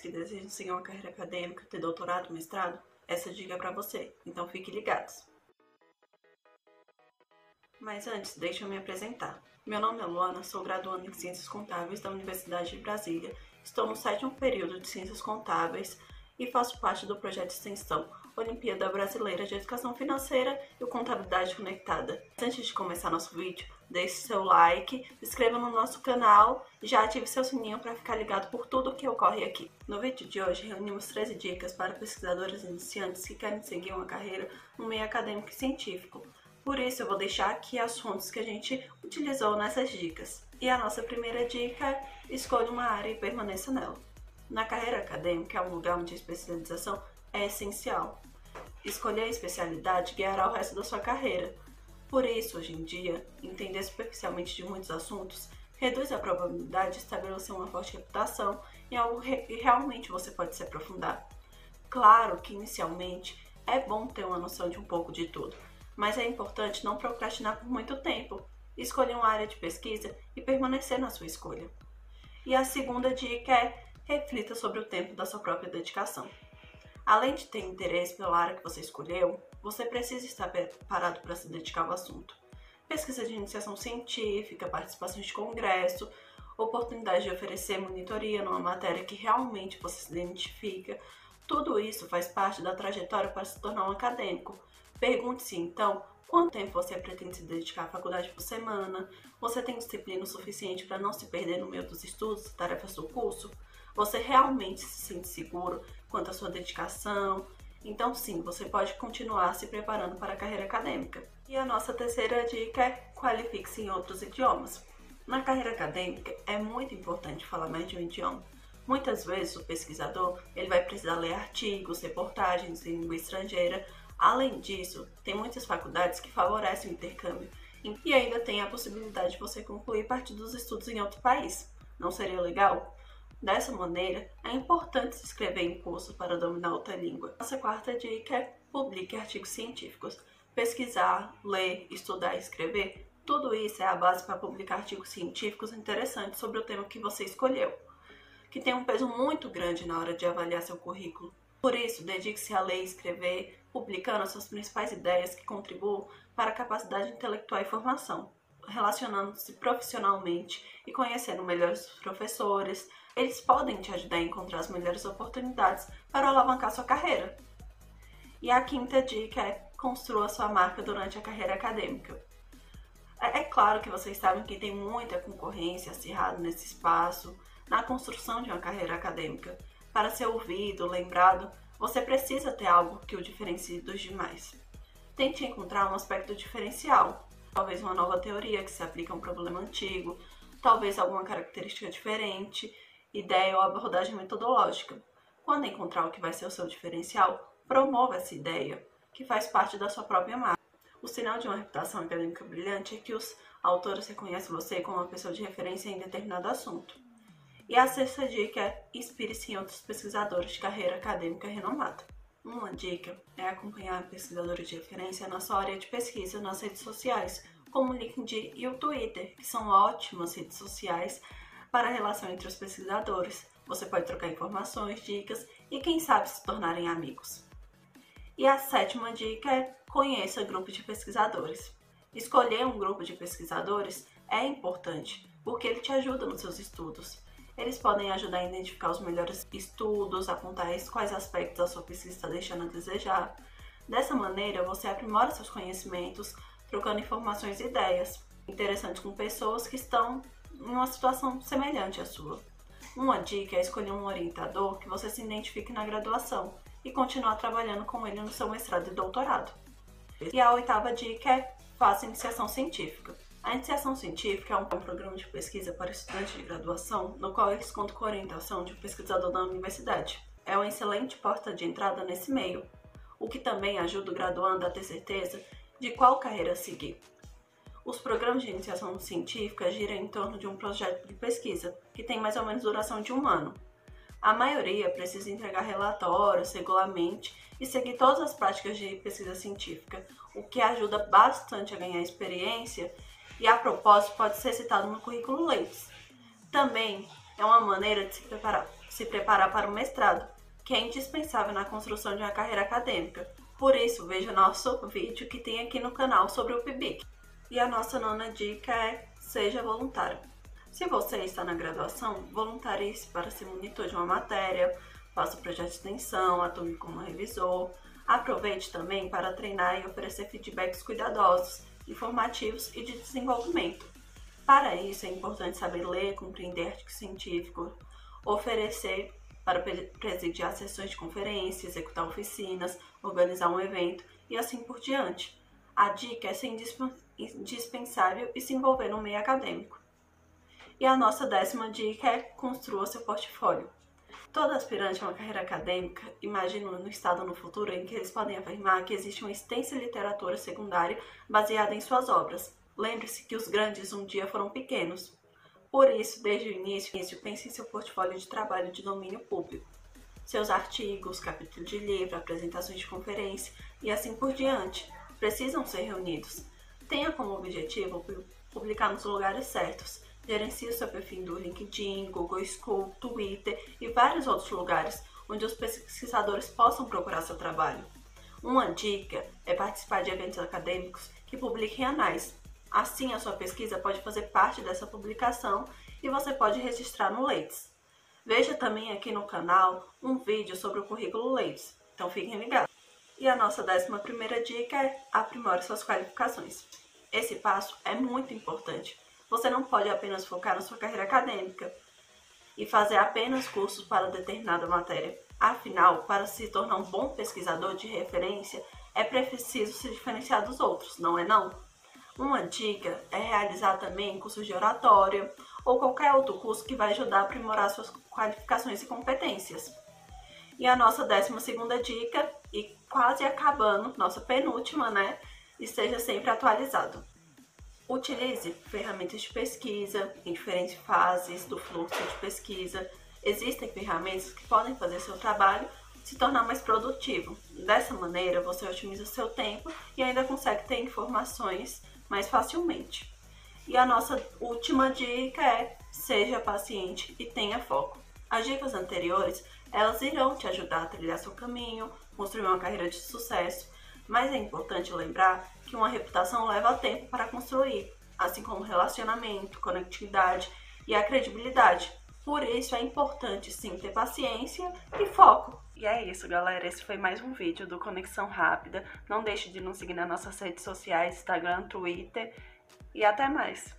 que desejam seguir uma carreira acadêmica, ter doutorado, mestrado, essa dica é para você, então fique ligados. Mas antes, deixa eu me apresentar. Meu nome é Luana, sou graduanda em Ciências Contábeis da Universidade de Brasília. Estou no sétimo período de Ciências Contábeis e faço parte do projeto de extensão Olimpíada Brasileira de Educação Financeira e Contabilidade Conectada. Antes de começar nosso vídeo, deixe seu like, se inscreva no nosso canal e já ative seu sininho para ficar ligado por tudo que ocorre aqui. No vídeo de hoje, reunimos 13 dicas para pesquisadores iniciantes que querem seguir uma carreira no meio acadêmico e científico. Por isso, eu vou deixar aqui as fontes que a gente utilizou nessas dicas. E a nossa primeira dica escolha uma área e permaneça nela. Na carreira acadêmica, é um lugar onde a especialização é essencial. Escolher a especialidade guiará o resto da sua carreira. Por isso, hoje em dia, entender superficialmente de muitos assuntos reduz a probabilidade de estabelecer uma forte reputação em algo que realmente você pode se aprofundar. Claro que inicialmente é bom ter uma noção de um pouco de tudo, mas é importante não procrastinar por muito tempo, escolher uma área de pesquisa e permanecer na sua escolha. E a segunda dica é reflita sobre o tempo da sua própria dedicação. Além de ter interesse pela área que você escolheu, você precisa estar preparado para se dedicar ao assunto. Pesquisa de iniciação científica, participações de congresso, oportunidade de oferecer monitoria numa matéria que realmente você se identifica, tudo isso faz parte da trajetória para se tornar um acadêmico. Pergunte-se então quanto tempo você pretende se dedicar à faculdade por semana, você tem disciplina o suficiente para não se perder no meio dos estudos e tarefas do curso, você realmente se sente seguro quanto à sua dedicação. Então, sim, você pode continuar se preparando para a carreira acadêmica. E a nossa terceira dica é qualifique-se em outros idiomas. Na carreira acadêmica, é muito importante falar mais de um idioma. Muitas vezes o pesquisador ele vai precisar ler artigos, reportagens em língua estrangeira. Além disso, tem muitas faculdades que favorecem o intercâmbio e ainda tem a possibilidade de você concluir parte dos estudos em outro país. Não seria legal? Dessa maneira, é importante se inscrever em curso para dominar outra língua. Nossa quarta dica é publique artigos científicos. Pesquisar, ler, estudar e escrever, tudo isso é a base para publicar artigos científicos interessantes sobre o tema que você escolheu, que tem um peso muito grande na hora de avaliar seu currículo. Por isso, dedique-se a ler e escrever, publicando as suas principais ideias que contribuam para a capacidade intelectual e formação, relacionando-se profissionalmente e conhecendo melhores professores, eles podem te ajudar a encontrar as melhores oportunidades para alavancar sua carreira. E a quinta dica é construa sua marca durante a carreira acadêmica. É, é claro que vocês sabem que tem muita concorrência acirrada nesse espaço, na construção de uma carreira acadêmica. Para ser ouvido, lembrado, você precisa ter algo que o diferencie dos demais. Tente encontrar um aspecto diferencial, talvez uma nova teoria que se aplica a um problema antigo, talvez alguma característica diferente ideia ou abordagem metodológica. Quando encontrar o que vai ser o seu diferencial, promova essa ideia, que faz parte da sua própria marca. O sinal de uma reputação acadêmica brilhante é que os autores reconhecem você como uma pessoa de referência em determinado assunto. E a sexta dica é inspire-se em outros pesquisadores de carreira acadêmica renomada. Uma dica é acompanhar pesquisadores de referência na sua área de pesquisa nas redes sociais, como o LinkedIn e o Twitter, que são ótimas redes sociais para a relação entre os pesquisadores. Você pode trocar informações, dicas e, quem sabe, se tornarem amigos. E a sétima dica é conheça grupos de pesquisadores. Escolher um grupo de pesquisadores é importante porque ele te ajuda nos seus estudos. Eles podem ajudar a identificar os melhores estudos, apontar quais aspectos a sua pesquisa está deixando a desejar. Dessa maneira, você aprimora seus conhecimentos, trocando informações e ideias interessantes com pessoas que estão uma situação semelhante à sua. Uma dica é escolher um orientador que você se identifique na graduação e continuar trabalhando com ele no seu mestrado e doutorado. E a oitava dica é faça iniciação científica. A iniciação científica é um programa de pesquisa para estudantes de graduação, no qual eles contam com a orientação de um pesquisador da universidade. É uma excelente porta de entrada nesse meio, o que também ajuda o graduando a ter certeza de qual carreira seguir. Os programas de iniciação científica giram em torno de um projeto de pesquisa, que tem mais ou menos duração de um ano. A maioria precisa entregar relatórios regularmente e seguir todas as práticas de pesquisa científica, o que ajuda bastante a ganhar experiência e, a propósito, pode ser citado no currículo Leis. Também é uma maneira de se preparar se preparar para o mestrado, que é indispensável na construção de uma carreira acadêmica. Por isso, veja nosso vídeo que tem aqui no canal sobre o PIBIC. E a nossa nona dica é seja voluntário. Se você está na graduação, voluntarie-se para ser monitor de uma matéria, faça o projeto de extensão, atue como revisor. Aproveite também para treinar e oferecer feedbacks cuidadosos, informativos e de desenvolvimento. Para isso, é importante saber ler, compreender artigos científicos, oferecer para presidir sessões de conferência, executar oficinas, organizar um evento e assim por diante. A dica é ser indispensável e se envolver no meio acadêmico. E a nossa décima dica é construa seu portfólio. Todo aspirante a uma carreira acadêmica imagina no estado no futuro em que eles podem afirmar que existe uma extensa literatura secundária baseada em suas obras. Lembre-se que os grandes um dia foram pequenos. Por isso, desde o início, pense em seu portfólio de trabalho de domínio público. Seus artigos, capítulos de livro, apresentações de conferência e assim por diante precisam ser reunidos. Tenha como objetivo publicar nos lugares certos. Gerencie o seu perfil do LinkedIn, Google School, Twitter e vários outros lugares onde os pesquisadores possam procurar seu trabalho. Uma dica é participar de eventos acadêmicos que publiquem anais. Assim, a sua pesquisa pode fazer parte dessa publicação e você pode registrar no Leites. Veja também aqui no canal um vídeo sobre o currículo Leites, então fiquem ligados. E a nossa décima primeira dica é aprimore suas qualificações. Esse passo é muito importante. Você não pode apenas focar na sua carreira acadêmica e fazer apenas cursos para determinada matéria. Afinal, para se tornar um bom pesquisador de referência, é preciso se diferenciar dos outros, não é não? Uma dica é realizar também cursos de oratória ou qualquer outro curso que vai ajudar a aprimorar suas qualificações e competências. E a nossa décima segunda dica, quase acabando, nossa penúltima, né? Esteja sempre atualizado. Utilize ferramentas de pesquisa em diferentes fases do fluxo de pesquisa. Existem ferramentas que podem fazer seu trabalho se tornar mais produtivo. Dessa maneira, você otimiza seu tempo e ainda consegue ter informações mais facilmente. E a nossa última dica é: seja paciente e tenha foco. As dicas anteriores elas irão te ajudar a trilhar seu caminho, construir uma carreira de sucesso, mas é importante lembrar que uma reputação leva tempo para construir, assim como relacionamento, conectividade e a credibilidade. Por isso é importante sim ter paciência e foco. E é isso, galera. Esse foi mais um vídeo do Conexão Rápida. Não deixe de nos seguir nas nossas redes sociais, Instagram, Twitter. E até mais.